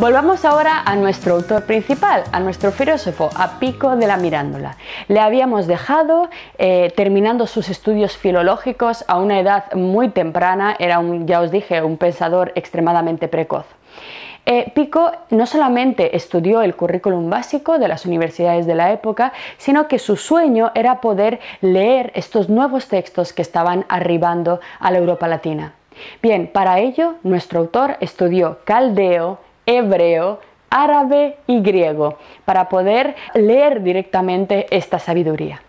Volvamos ahora a nuestro autor principal, a nuestro filósofo, a Pico de la Mirándola. Le habíamos dejado eh, terminando sus estudios filológicos a una edad muy temprana, era un, ya os dije, un pensador extremadamente precoz. Eh, Pico no solamente estudió el currículum básico de las universidades de la época, sino que su sueño era poder leer estos nuevos textos que estaban arribando a la Europa Latina. Bien, para ello nuestro autor estudió caldeo, hebreo, árabe y griego para poder leer directamente esta sabiduría.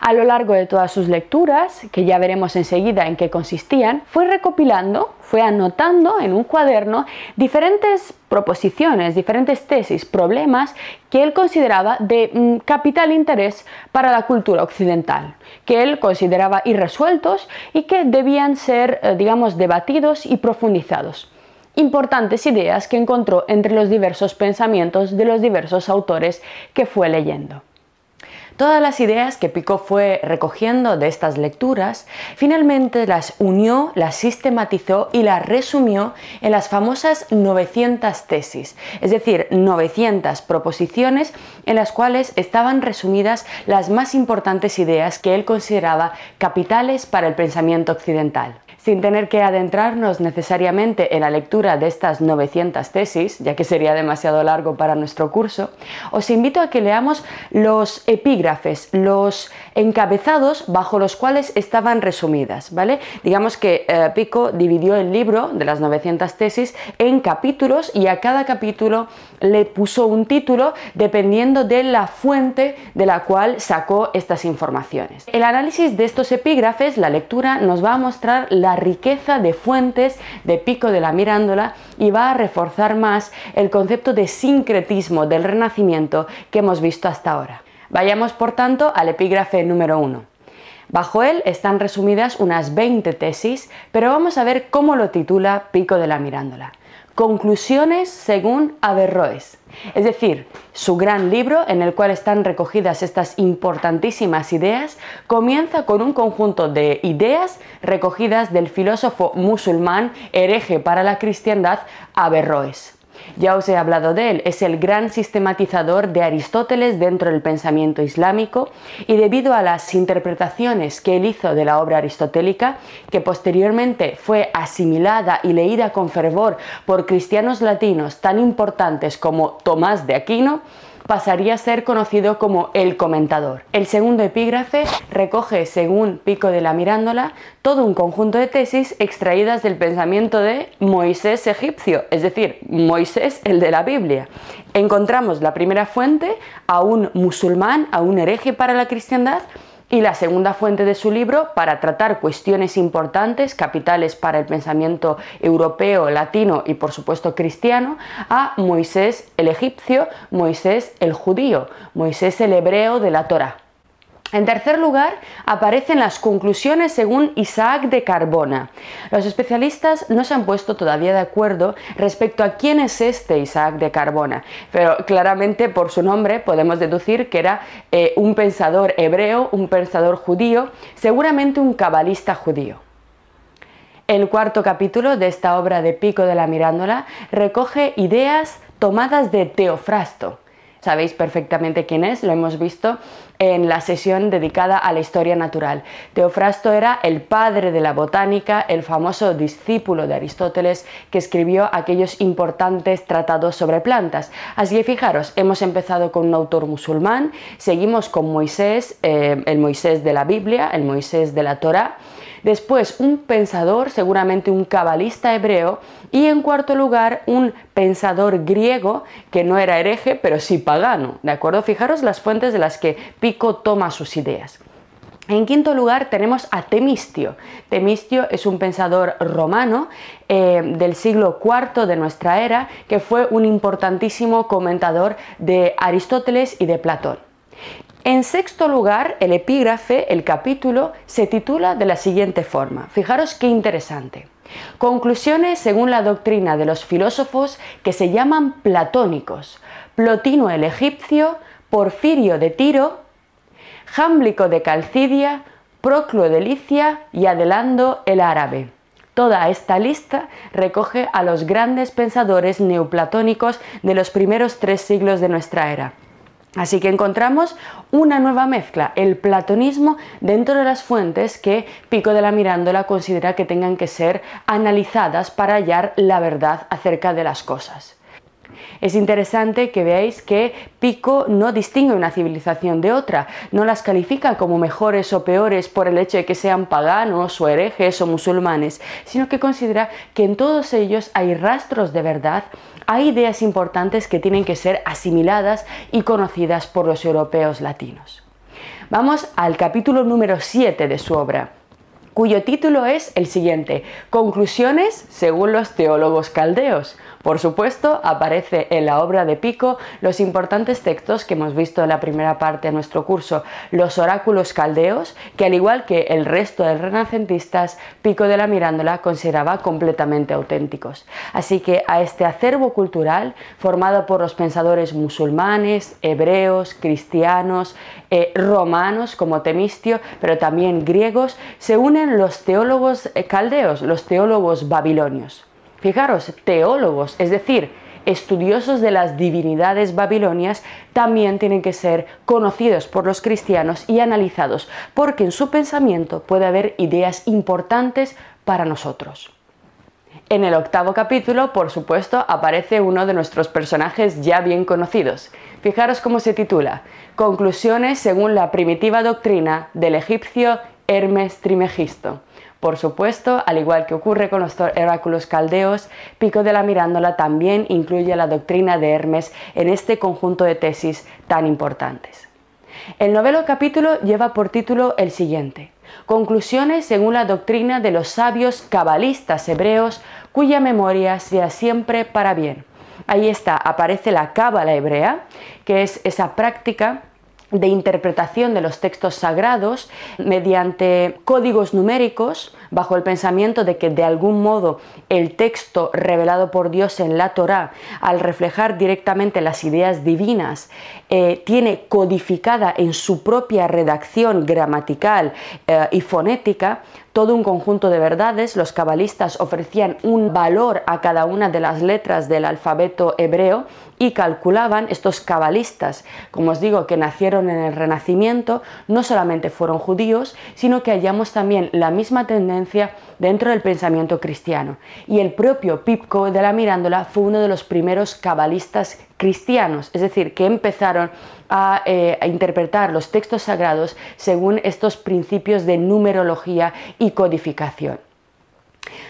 A lo largo de todas sus lecturas, que ya veremos enseguida en qué consistían, fue recopilando, fue anotando en un cuaderno diferentes proposiciones, diferentes tesis, problemas que él consideraba de mm, capital interés para la cultura occidental, que él consideraba irresueltos y que debían ser, eh, digamos, debatidos y profundizados importantes ideas que encontró entre los diversos pensamientos de los diversos autores que fue leyendo. Todas las ideas que Pico fue recogiendo de estas lecturas, finalmente las unió, las sistematizó y las resumió en las famosas 900 tesis, es decir, 900 proposiciones en las cuales estaban resumidas las más importantes ideas que él consideraba capitales para el pensamiento occidental. Sin tener que adentrarnos necesariamente en la lectura de estas 900 tesis, ya que sería demasiado largo para nuestro curso, os invito a que leamos los epígrafes, los encabezados bajo los cuales estaban resumidas, ¿vale? Digamos que eh, Pico dividió el libro de las 900 tesis en capítulos y a cada capítulo le puso un título dependiendo de la fuente de la cual sacó estas informaciones. El análisis de estos epígrafes, la lectura, nos va a mostrar la riqueza de fuentes de Pico de la Mirándola y va a reforzar más el concepto de sincretismo del Renacimiento que hemos visto hasta ahora. Vayamos por tanto al epígrafe número 1. Bajo él están resumidas unas 20 tesis, pero vamos a ver cómo lo titula Pico de la Mirándola. Conclusiones según Averroes, es decir, su gran libro en el cual están recogidas estas importantísimas ideas, comienza con un conjunto de ideas recogidas del filósofo musulmán hereje para la cristiandad Averroes. Ya os he hablado de él, es el gran sistematizador de Aristóteles dentro del pensamiento islámico y debido a las interpretaciones que él hizo de la obra aristotélica, que posteriormente fue asimilada y leída con fervor por cristianos latinos tan importantes como Tomás de Aquino, pasaría a ser conocido como el comentador. El segundo epígrafe recoge, según Pico de la Mirándola, todo un conjunto de tesis extraídas del pensamiento de Moisés egipcio, es decir, Moisés el de la Biblia. Encontramos la primera fuente a un musulmán, a un hereje para la cristiandad, y la segunda fuente de su libro para tratar cuestiones importantes, capitales para el pensamiento europeo, latino y por supuesto cristiano, a Moisés el egipcio, Moisés el judío, Moisés el hebreo de la Torah. En tercer lugar, aparecen las conclusiones según Isaac de Carbona. Los especialistas no se han puesto todavía de acuerdo respecto a quién es este Isaac de Carbona, pero claramente por su nombre podemos deducir que era eh, un pensador hebreo, un pensador judío, seguramente un cabalista judío. El cuarto capítulo de esta obra de Pico de la Mirándola recoge ideas tomadas de Teofrasto. Sabéis perfectamente quién es, lo hemos visto en la sesión dedicada a la historia natural. Teofrasto era el padre de la botánica, el famoso discípulo de Aristóteles que escribió aquellos importantes tratados sobre plantas. Así que fijaros, hemos empezado con un autor musulmán, seguimos con Moisés, eh, el Moisés de la Biblia, el Moisés de la Torah, después un pensador, seguramente un cabalista hebreo, y en cuarto lugar un pensador griego que no era hereje, pero sí pagano. ¿De acuerdo? Fijaros las fuentes de las que Pico toma sus ideas. En quinto lugar tenemos a Temistio. Temistio es un pensador romano eh, del siglo IV de nuestra era que fue un importantísimo comentador de Aristóteles y de Platón. En sexto lugar, el epígrafe, el capítulo, se titula de la siguiente forma. Fijaros qué interesante. Conclusiones según la doctrina de los filósofos que se llaman platónicos. Plotino el egipcio, Porfirio de Tiro, Jámblico de Calcidia, Proclo de Licia y Adelando el árabe. Toda esta lista recoge a los grandes pensadores neoplatónicos de los primeros tres siglos de nuestra era. Así que encontramos una nueva mezcla, el platonismo dentro de las fuentes que Pico de la Mirándola considera que tengan que ser analizadas para hallar la verdad acerca de las cosas. Es interesante que veáis que Pico no distingue una civilización de otra, no las califica como mejores o peores por el hecho de que sean paganos o herejes o musulmanes, sino que considera que en todos ellos hay rastros de verdad, hay ideas importantes que tienen que ser asimiladas y conocidas por los europeos latinos. Vamos al capítulo número 7 de su obra cuyo título es el siguiente, Conclusiones según los teólogos caldeos. Por supuesto, aparece en la obra de Pico los importantes textos que hemos visto en la primera parte de nuestro curso, los oráculos caldeos, que al igual que el resto de renacentistas, Pico de la Mirándola consideraba completamente auténticos. Así que a este acervo cultural, formado por los pensadores musulmanes, hebreos, cristianos, eh, romanos como Temistio, pero también griegos, se unen los teólogos eh, caldeos, los teólogos babilonios. Fijaros, teólogos, es decir, estudiosos de las divinidades babilonias, también tienen que ser conocidos por los cristianos y analizados, porque en su pensamiento puede haber ideas importantes para nosotros. En el octavo capítulo, por supuesto, aparece uno de nuestros personajes ya bien conocidos. Fijaros cómo se titula, Conclusiones según la primitiva doctrina del egipcio Hermes Trimegisto. Por supuesto, al igual que ocurre con los oráculos caldeos, Pico de la Mirándola también incluye la doctrina de Hermes en este conjunto de tesis tan importantes. El novelo capítulo lleva por título el siguiente, Conclusiones según la doctrina de los sabios cabalistas hebreos cuya memoria sea siempre para bien. Ahí está, aparece la cábala hebrea, que es esa práctica de interpretación de los textos sagrados mediante códigos numéricos bajo el pensamiento de que de algún modo el texto revelado por Dios en la Torá, al reflejar directamente las ideas divinas, eh, tiene codificada en su propia redacción gramatical eh, y fonética todo un conjunto de verdades. Los cabalistas ofrecían un valor a cada una de las letras del alfabeto hebreo y calculaban estos cabalistas, como os digo, que nacieron en el Renacimiento, no solamente fueron judíos, sino que hallamos también la misma tendencia dentro del pensamiento cristiano. Y el propio Pipco de la Mirándola fue uno de los primeros cabalistas cristianos, es decir, que empezaron eh, a, interpretar los textos sagrados según estos principios de numerología y codificación.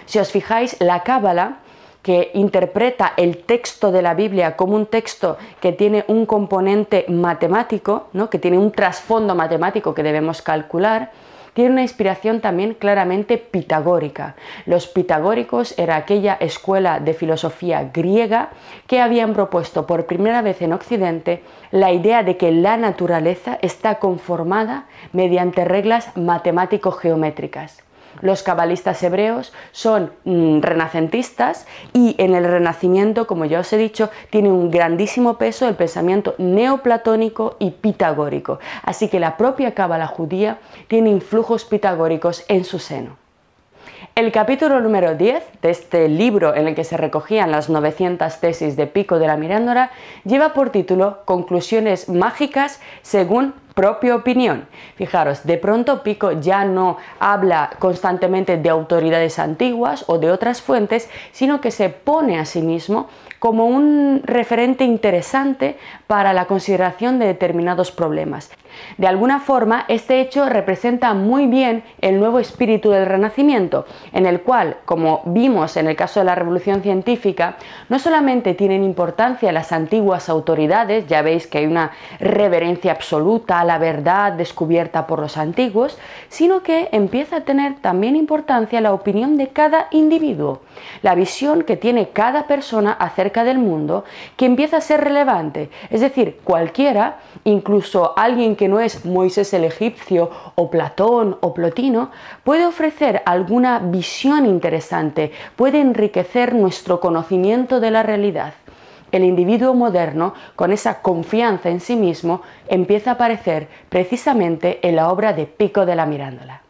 Si os fijáis, la Cábala que interpreta el texto de la Biblia como un texto que tiene un componente matemático, ¿no? que tiene un trasfondo matemático que debemos calcular, tiene una inspiración también claramente pitagórica. Los pitagóricos era aquella escuela de filosofía griega que habían propuesto por primera vez en Occidente la idea de que la naturaleza está conformada mediante reglas matemático-geométricas. Los cabalistas hebreos son mm, renacentistas y en el renacimiento, como ya os he dicho, tiene un grandísimo peso el pensamiento neoplatónico y pitagórico. Así que la propia cábala judía tiene influjos pitagóricos en su seno. El capítulo número 10 de este libro en el que se recogían las 900 tesis de Pico de la Mirándora lleva por título Conclusiones mágicas según propia opinión. Fijaros, de pronto Pico ya no habla constantemente de autoridades antiguas o de otras fuentes, sino que se pone a sí mismo como un referente interesante para la consideración de determinados problemas. De alguna forma, este hecho representa muy bien el nuevo espíritu del Renacimiento, en el cual, como vimos en el caso de la Revolución Científica, no solamente tienen importancia las antiguas autoridades, ya veis que hay una reverencia absoluta la verdad descubierta por los antiguos, sino que empieza a tener también importancia la opinión de cada individuo, la visión que tiene cada persona acerca del mundo, que empieza a ser relevante, es decir, cualquiera, incluso alguien que no es Moisés el egipcio o Platón o Plotino, puede ofrecer alguna visión interesante, puede enriquecer nuestro conocimiento de la realidad. El individuo moderno, con esa confianza en sí mismo, empieza a aparecer precisamente en la obra de Pico de la Mirándola.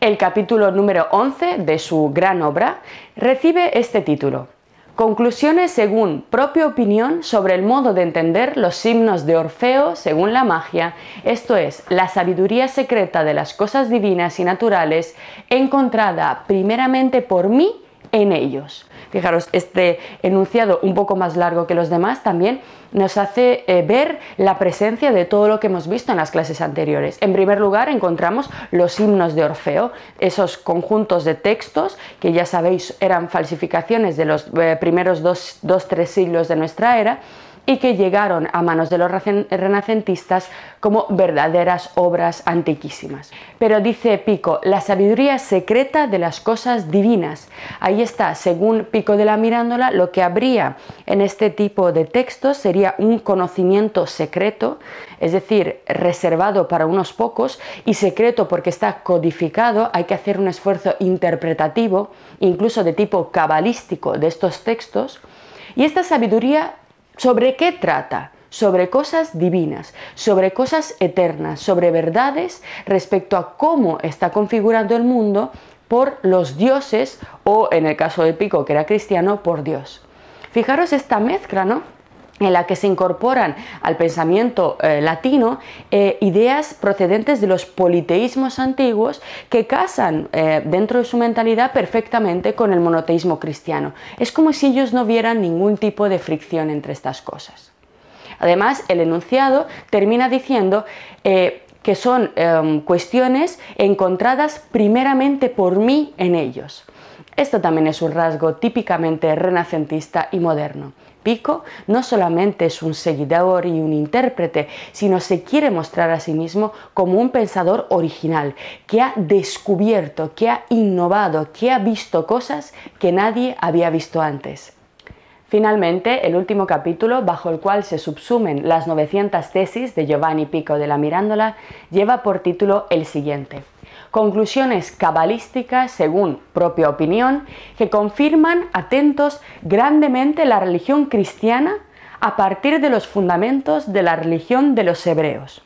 El capítulo número 11 de su gran obra recibe este título, Conclusiones según propia opinión sobre el modo de entender los himnos de Orfeo según la magia, esto es, la sabiduría secreta de las cosas divinas y naturales, encontrada primeramente por mí en ellos. Fijaros, este enunciado un poco más largo que los demás también nos hace eh, ver la presencia de todo lo que hemos visto en las clases anteriores. En primer lugar, encontramos los himnos de Orfeo, esos conjuntos de textos que ya sabéis eran falsificaciones de los eh, primeros dos, dos, tres siglos de nuestra era y que llegaron a manos de los renacentistas como verdaderas obras antiquísimas. Pero dice Pico, la sabiduría secreta de las cosas divinas. Ahí está, según Pico de la Mirándola, lo que habría en este tipo de textos sería un conocimiento secreto, es decir, reservado para unos pocos y secreto porque está codificado, hay que hacer un esfuerzo interpretativo, incluso de tipo cabalístico de estos textos. Y esta sabiduría ¿Sobre qué trata? Sobre cosas divinas, sobre cosas eternas, sobre verdades respecto a cómo está configurando el mundo por los dioses o, en el caso de Pico, que era cristiano, por Dios. Fijaros esta mezcla, ¿no? En la que se incorporan al pensamiento eh, latino eh, ideas procedentes de los politeísmos antiguos que casan eh, dentro de su mentalidad perfectamente con el monoteísmo cristiano. Es como si ellos no vieran ningún tipo de fricción entre estas cosas. Además, el enunciado termina diciendo que son em, cuestiones encontradas primeramente por mí en ellos. Esto también es un rasgo típicamente renacentista y moderno. Pico no solamente es un seguidor y un intérprete, sino se quiere mostrar a sí mismo como un pensador original, que ha descubierto, que ha innovado, que ha visto cosas que nadie había visto antes. Finalmente, el último capítulo, bajo el cual se subsumen las 900 tesis de Giovanni Pico de la Mirándola, lleva por título el siguiente conclusiones cabalísticas, según propia opinión, que confirman, atentos, grandemente la religión cristiana a partir de los fundamentos de la religión de los hebreos.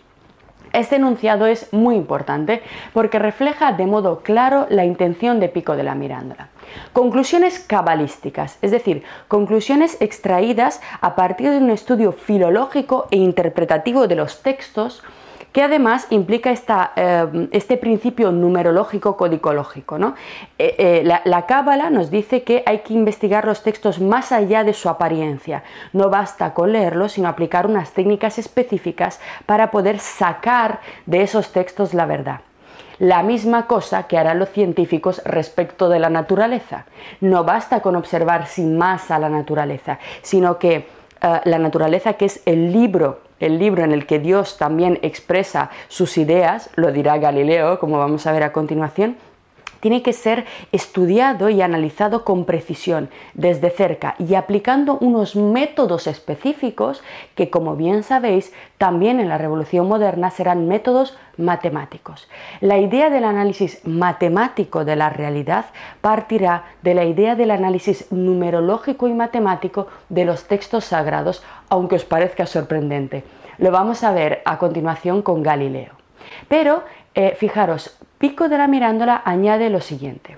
Este enunciado es muy importante porque refleja de modo claro la intención de Pico de la Mirándola. Conclusiones cabalísticas, es decir, conclusiones extraídas a partir de un estudio filológico e interpretativo de los textos que además implica eh, este principio numerológico codicológico. ¿no? Eh, eh, la cábala nos dice que hay que investigar los textos más allá de su apariencia. No basta con leerlos, sino aplicar unas técnicas específicas para poder sacar de esos textos la verdad la misma cosa que harán los científicos respecto de la naturaleza. No basta con observar sin más a la naturaleza, sino que la naturaleza, que es el libro el libro en el que Dios también expresa sus ideas, lo dirá Galileo, como vamos a ver a continuación, tiene que ser estudiado y analizado con precisión, desde cerca y aplicando unos métodos específicos que, como bien sabéis, también en la Revolución Moderna serán métodos matemáticos. La idea del análisis matemático de la realidad partirá de la idea del análisis numerológico y matemático de los textos sagrados, aunque os parezca sorprendente. Lo vamos a ver a continuación con Galileo. Pero eh, fijaros, Pico de la Mirándola añade lo siguiente.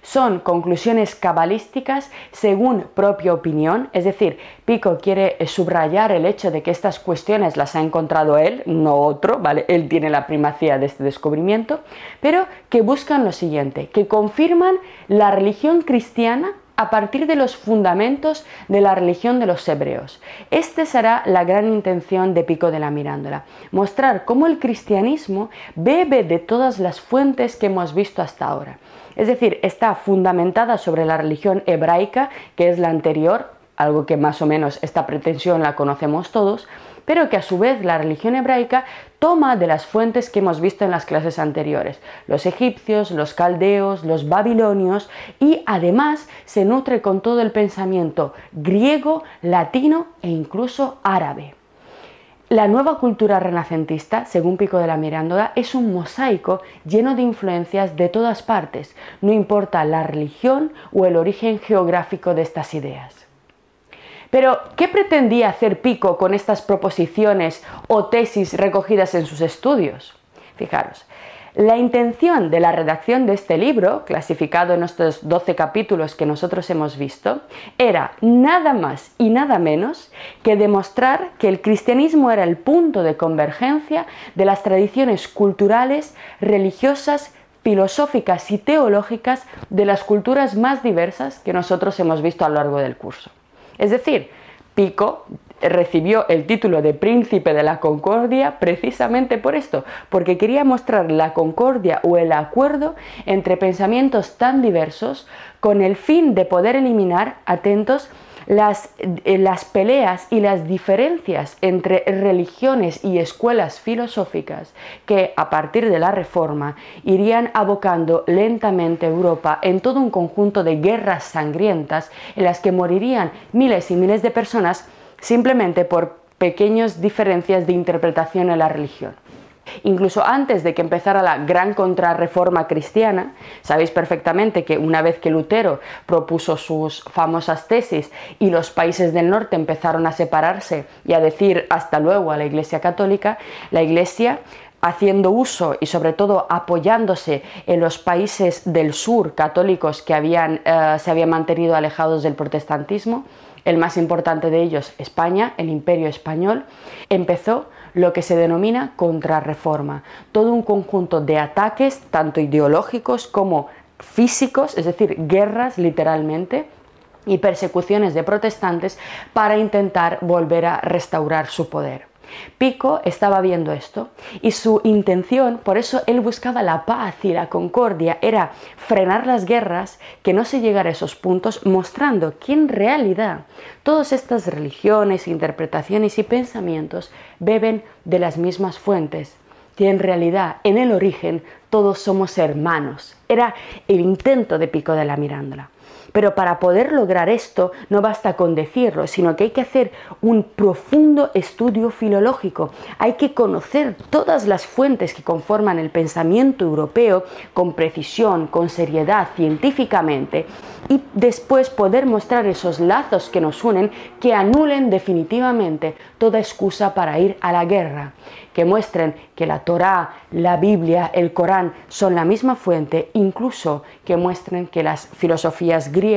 Son conclusiones cabalísticas según propia opinión, es decir, Pico quiere subrayar el hecho de que estas cuestiones las ha encontrado él, no otro, ¿vale? Él tiene la primacía de este descubrimiento, pero que buscan lo siguiente, que confirman la religión cristiana a partir de los fundamentos de la religión de los hebreos. Este será la gran intención de Pico de la Mirándola, mostrar cómo el cristianismo bebe de todas las fuentes que hemos visto hasta ahora. Es decir, está fundamentada sobre la religión hebraica, que es la anterior, algo que más o menos esta pretensión la conocemos todos, pero que a su vez la religión hebraica toma de las fuentes que hemos visto en las clases anteriores, los egipcios, los caldeos, los babilonios, y además se nutre con todo el pensamiento griego, latino e incluso árabe. La nueva cultura renacentista, según Pico de la Mirándola, es un mosaico lleno de influencias de todas partes, no importa la religión o el origen geográfico de estas ideas. Pero, ¿qué pretendía hacer Pico con estas proposiciones o tesis recogidas en sus estudios? Fijaros, La intención de la redacción de este libro, clasificado en estos 12 capítulos que nosotros hemos visto, era nada más y nada menos que demostrar que el cristianismo era el punto de convergencia de las tradiciones culturales, religiosas, filosóficas y teológicas de las culturas más diversas que nosotros hemos visto a lo largo del curso. Es decir, Pico recibió el título de príncipe de la concordia precisamente por esto, porque quería mostrar la concordia o el acuerdo entre pensamientos tan diversos con el fin de poder eliminar, atentos, las, eh, las, peleas y las diferencias entre religiones y escuelas filosóficas que a partir de la Reforma irían abocando lentamente Europa en todo un conjunto de guerras sangrientas en las que morirían miles y miles de personas simplemente por pequeñas diferencias de interpretación en la religión. Incluso antes de que empezara la gran contrarreforma cristiana, sabéis perfectamente que una vez que Lutero propuso sus famosas tesis y los países del norte empezaron a separarse y a decir hasta luego a la Iglesia católica, la Iglesia haciendo uso y sobre todo apoyándose en los países del sur católicos que habían, eh, se habían mantenido alejados del protestantismo, el más importante de ellos, España, el imperio español, empezó lo que se denomina contrarreforma, todo un conjunto de ataques, tanto ideológicos como físicos, es decir, guerras literalmente, y persecuciones de protestantes para intentar volver a restaurar su poder. Pico estaba viendo esto y su intención, por eso él buscaba la paz y la concordia, era frenar las guerras, que no se llegara a esos puntos, mostrando que en realidad todas estas religiones, interpretaciones y pensamientos beben de las mismas fuentes, que en realidad en el origen todos somos hermanos. Era el intento de Pico de la Mirándola. Pero para poder lograr esto no basta con decirlo, sino que hay que hacer un profundo estudio filológico. Hay que conocer todas las fuentes que conforman el pensamiento europeo con precisión, con seriedad, científicamente, y después poder mostrar esos lazos que nos unen que anulen definitivamente toda excusa para ir a la guerra que muestren que la Torá, la Biblia, el Corán son la misma fuente, incluso que muestren que las filosofías griegas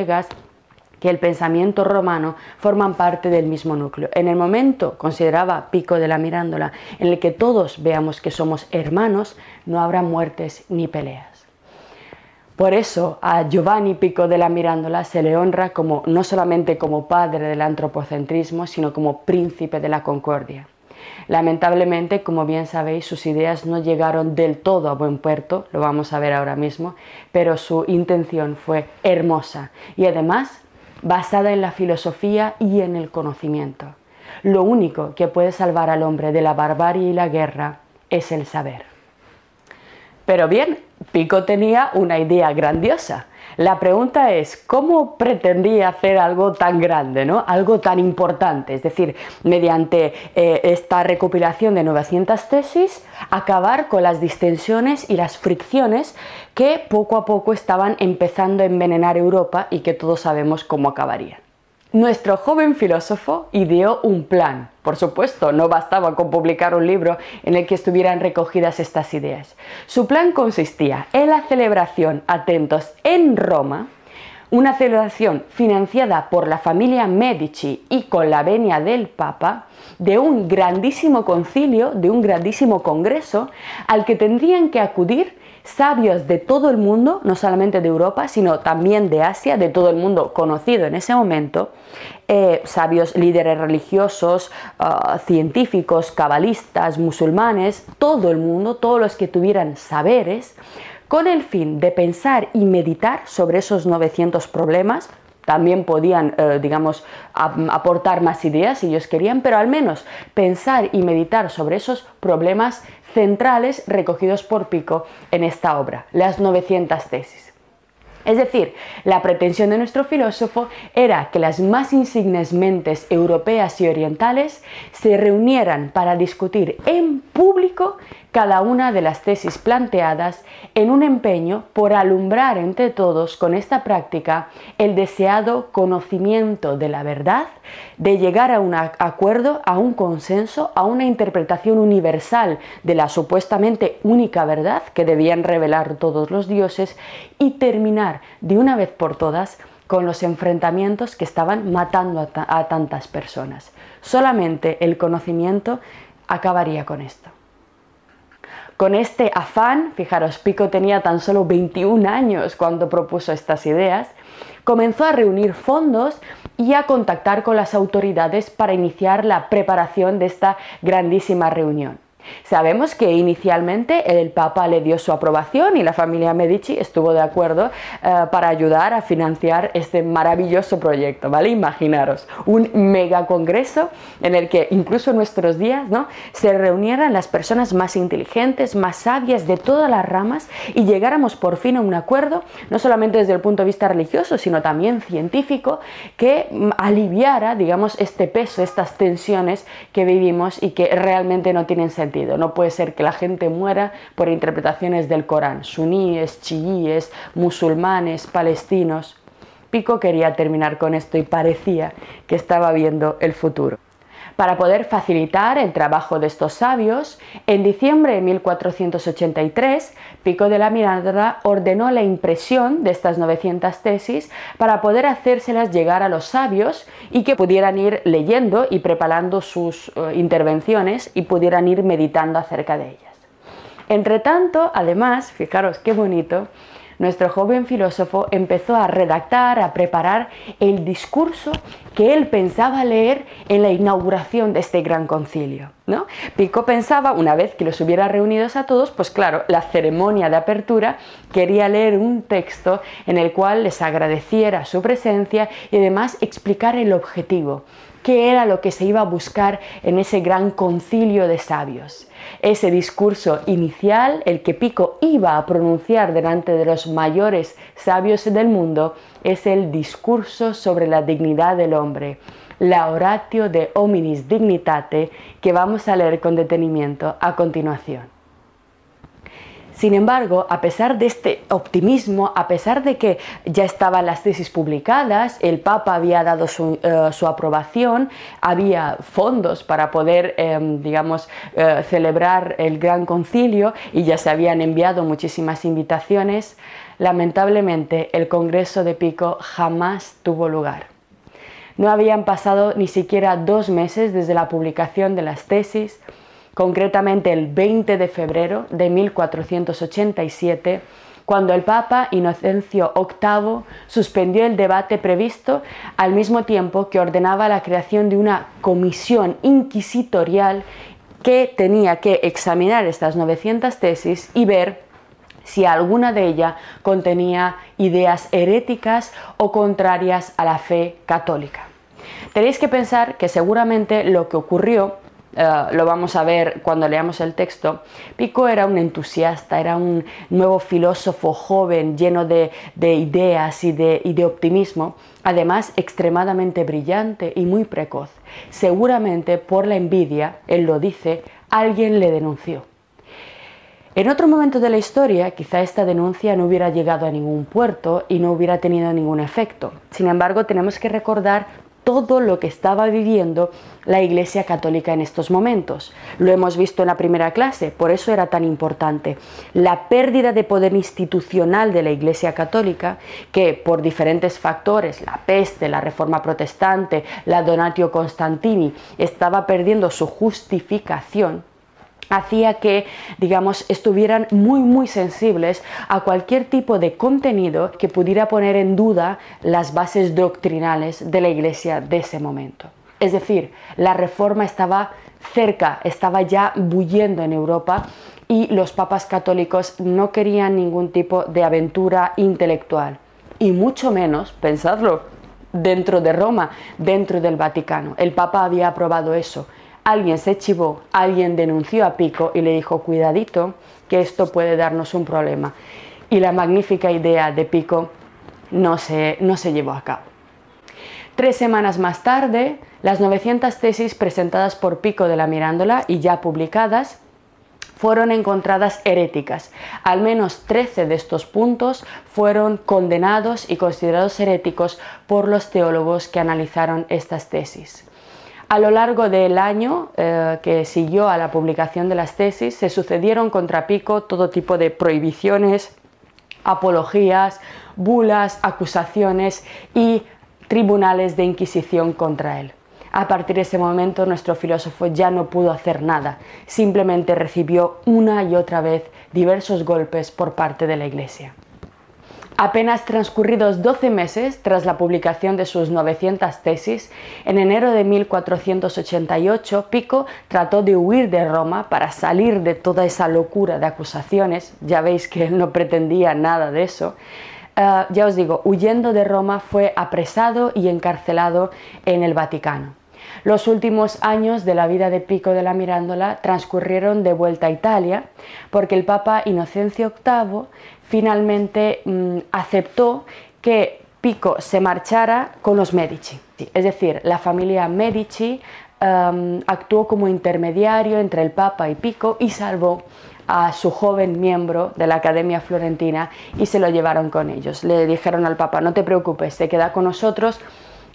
que el pensamiento romano forman parte del mismo núcleo. En el momento, consideraba Pico de la Mirándola, en el que todos veamos que somos hermanos, no habrá muertes ni peleas. Por eso a Giovanni Pico de la Mirándola se le honra como no solamente como padre del antropocentrismo, sino como príncipe de la concordia. Lamentablemente, como bien sabéis, sus ideas no llegaron del todo a buen puerto, lo vamos a ver ahora mismo, pero su intención fue hermosa y además basada en la filosofía y en el conocimiento. Lo único que puede salvar al hombre de la barbarie y la guerra es el saber. Pero bien, Pico tenía una idea grandiosa. La pregunta es, ¿cómo pretendía hacer algo tan grande, ¿no? algo tan importante? Es decir, mediante eh, esta recopilación de 900 tesis, acabar con las distensiones y las fricciones que poco a poco estaban empezando a envenenar Europa y que todos sabemos cómo acabarían. Nuestro joven filósofo ideó un plan. Por supuesto, no bastaba con publicar un libro en el que estuvieran recogidas estas ideas. Su plan consistía en la celebración, atentos, en Roma, una celebración financiada por la familia Medici y con la venia del Papa, de un grandísimo concilio, de un grandísimo congreso, al que tendrían que acudir sabios de todo el mundo, no solamente de Europa, sino también de Asia, de todo el mundo conocido en ese momento, eh, sabios líderes religiosos, ah, científicos, cabalistas, musulmanes, todo el mundo, todos los que tuvieran saberes, con el fin de pensar y meditar sobre esos 900 problemas, también podían, eh, digamos, aportar más ideas si ellos querían, pero al menos pensar y meditar sobre esos problemas centrales recogidos por Pico en esta obra, las 900 tesis. Es decir, la pretensión de nuestro filósofo era que las más insignes mentes europeas y orientales se reunieran para discutir en público cada una de las tesis planteadas en un empeño por alumbrar entre todos con esta práctica el deseado conocimiento de la verdad, de llegar a un acuerdo, a un consenso, a una interpretación universal de la supuestamente única verdad que debían revelar todos los dioses y terminar de una vez por todas con los enfrentamientos que estaban matando a, tantas personas. Solamente el conocimiento acabaría con esto. Con este afán, fijaros, Pico tenía tan solo 21 años cuando propuso estas ideas, comenzó a reunir fondos y a contactar con las autoridades para iniciar la preparación de esta grandísima reunión. Sabemos que inicialmente el Papa le dio su aprobación y la familia Medici estuvo de acuerdo eh, para ayudar a financiar este maravilloso proyecto, ¿vale? Imaginaros, un mega congreso en el que incluso en nuestros días, ¿no? Se reunieran las personas más inteligentes, más sabias de todas las ramas y llegáramos por fin a un acuerdo, no solamente desde el punto de vista religioso, sino también científico, que mm, aliviara, digamos, este peso, estas tensiones que vivimos y que realmente no tienen sentido no puede ser que la gente muera por interpretaciones del Corán, suníes, chiíes, musulmanes, palestinos. Pico quería terminar con esto y parecía que estaba viendo el futuro. Para poder facilitar el trabajo de estos sabios, en diciembre de 1483, Pico de la Miranda ordenó la impresión de estas 900 tesis para poder hacérselas llegar a los sabios y que pudieran ir leyendo y preparando sus eh, intervenciones y pudieran ir meditando acerca de ellas. Entre tanto, además, fijaros qué bonito, nuestro joven filósofo empezó a redactar, a preparar el discurso que él pensaba leer en la inauguración de este gran concilio. ¿no? Pico pensaba, una vez que los hubiera reunidos a todos, pues claro, la ceremonia de apertura quería leer un texto en el cual les agradeciera su presencia y además explicar el objetivo, qué era lo que se iba a buscar en ese gran concilio de sabios. Ese discurso inicial, el que Pico iba a pronunciar delante de los mayores sabios del mundo, es el discurso sobre la dignidad del hombre, la oratio de hominis dignitate, que vamos a leer con detenimiento a continuación. Sin embargo, a pesar de este optimismo, a pesar de que ya estaban las tesis publicadas, el Papa había dado su, eh, aprobación, había fondos para poder, em, digamos, eh, celebrar el gran concilio y ya se habían enviado muchísimas invitaciones, lamentablemente el Congreso de Pico jamás tuvo lugar. No habían pasado ni siquiera dos meses desde la publicación de las tesis, concretamente el 20 de febrero de 1487, cuando el Papa Inocencio VIII suspendió el debate previsto al mismo tiempo que ordenaba la creación de una comisión inquisitorial que tenía que examinar estas 900 tesis y ver si alguna de ellas contenía ideas heréticas o contrarias a la fe católica. Tenéis que pensar que seguramente lo que ocurrió eh, lo vamos a ver cuando leamos el texto, Pico era un entusiasta, era un nuevo filósofo joven, lleno de, ideas y de, y de optimismo, además extremadamente brillante y muy precoz. Seguramente por la envidia, él lo dice, alguien le denunció. En otro momento de la historia, quizá esta denuncia no hubiera llegado a ningún puerto y no hubiera tenido ningún efecto. Sin embargo, tenemos que recordar todo lo que estaba viviendo la Iglesia Católica en estos momentos. Lo hemos visto en la primera clase, por eso era tan importante. La pérdida de poder institucional de la Iglesia Católica, que por diferentes factores, la peste, la reforma protestante, la Donatio Constantini, estaba perdiendo su justificación, hacía que, digamos, estuvieran muy, muy sensibles a cualquier tipo de contenido que pudiera poner en duda las bases doctrinales de la Iglesia de ese momento. Es decir, la reforma estaba cerca, estaba ya bulliendo en Europa y los papas católicos no querían ningún tipo de aventura intelectual. Y mucho menos, pensadlo, dentro de Roma, dentro del Vaticano. El Papa había aprobado eso alguien se chivó, alguien denunció a Pico y le dijo, cuidadito, que esto puede darnos un problema. Y la magnífica idea de Pico no se, no se llevó a cabo. Tres semanas más tarde, las 900 tesis presentadas por Pico de la Mirándola y ya publicadas fueron encontradas heréticas. Al menos 13 de estos puntos fueron condenados y considerados heréticos por los teólogos que analizaron estas tesis. A lo largo del año eh, que siguió a la publicación de las tesis, se sucedieron contra Pico todo tipo de prohibiciones, apologías, bulas, acusaciones y tribunales de inquisición contra él. A partir de ese momento nuestro filósofo ya no pudo hacer nada, simplemente recibió una y otra vez diversos golpes por parte de la Iglesia. Apenas transcurridos 12 meses tras la publicación de sus 900 tesis, en enero de 1488 Pico trató de huir de Roma para salir de toda esa locura de acusaciones, ya veis que él no pretendía nada de eso, eh, ya os digo, huyendo de Roma fue apresado y encarcelado en el Vaticano. Los últimos años de la vida de Pico de la Mirándola transcurrieron de vuelta a Italia porque el Papa Inocencio VIII finalmente mm, aceptó que Pico se marchara con los Medici. Es decir, la familia Medici em, actuó como intermediario entre el Papa y Pico y salvó a su joven miembro de la Academia Florentina y se lo llevaron con ellos. Le dijeron al Papa, no te preocupes, se queda con nosotros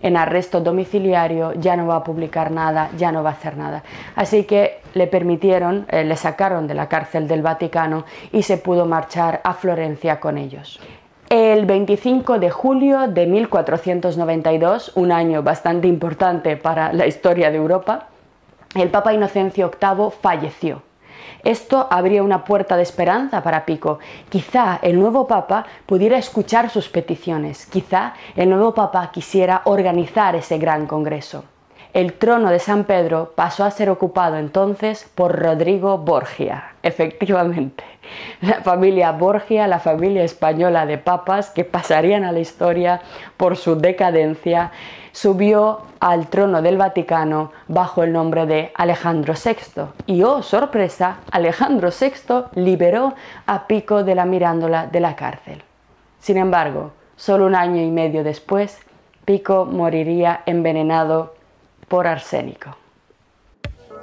en arresto domiciliario, ya no va a publicar nada, ya no va a hacer nada. Así que le permitieron, eh, le sacaron de la cárcel del Vaticano y se pudo marchar a Florencia con ellos. El 25 de julio de 1492, un año bastante importante para la historia de Europa, el Papa Inocencio VIII falleció. Esto abría una puerta de esperanza para Pico. Quizá el nuevo Papa pudiera escuchar sus peticiones, quizá el nuevo Papa quisiera organizar ese gran congreso. El trono de San Pedro pasó a ser ocupado entonces por Rodrigo Borgia, efectivamente. La familia Borgia, la familia española de papas que pasarían a la historia por su decadencia, subió al trono del Vaticano bajo el nombre de Alejandro VI. Y oh, sorpresa, Alejandro VI liberó a Pico de la Mirándola de la cárcel. Sin embargo, solo un año y medio después, Pico moriría envenenado por arsénico.